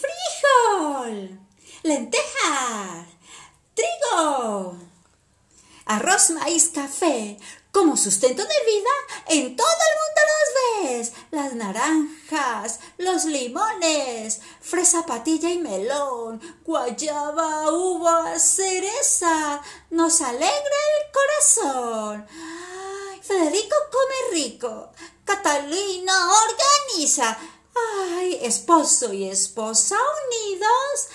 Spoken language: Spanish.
Frijol, lentejas, trigo, arroz, maíz, café, como sustento de vida en todo el mundo los ves. Las naranjas, los limones, fresa, patilla y melón, guayaba, uva, cereza, nos alegra el corazón. Federico come rico, Catalina organiza. Ay, esposo y esposa unidos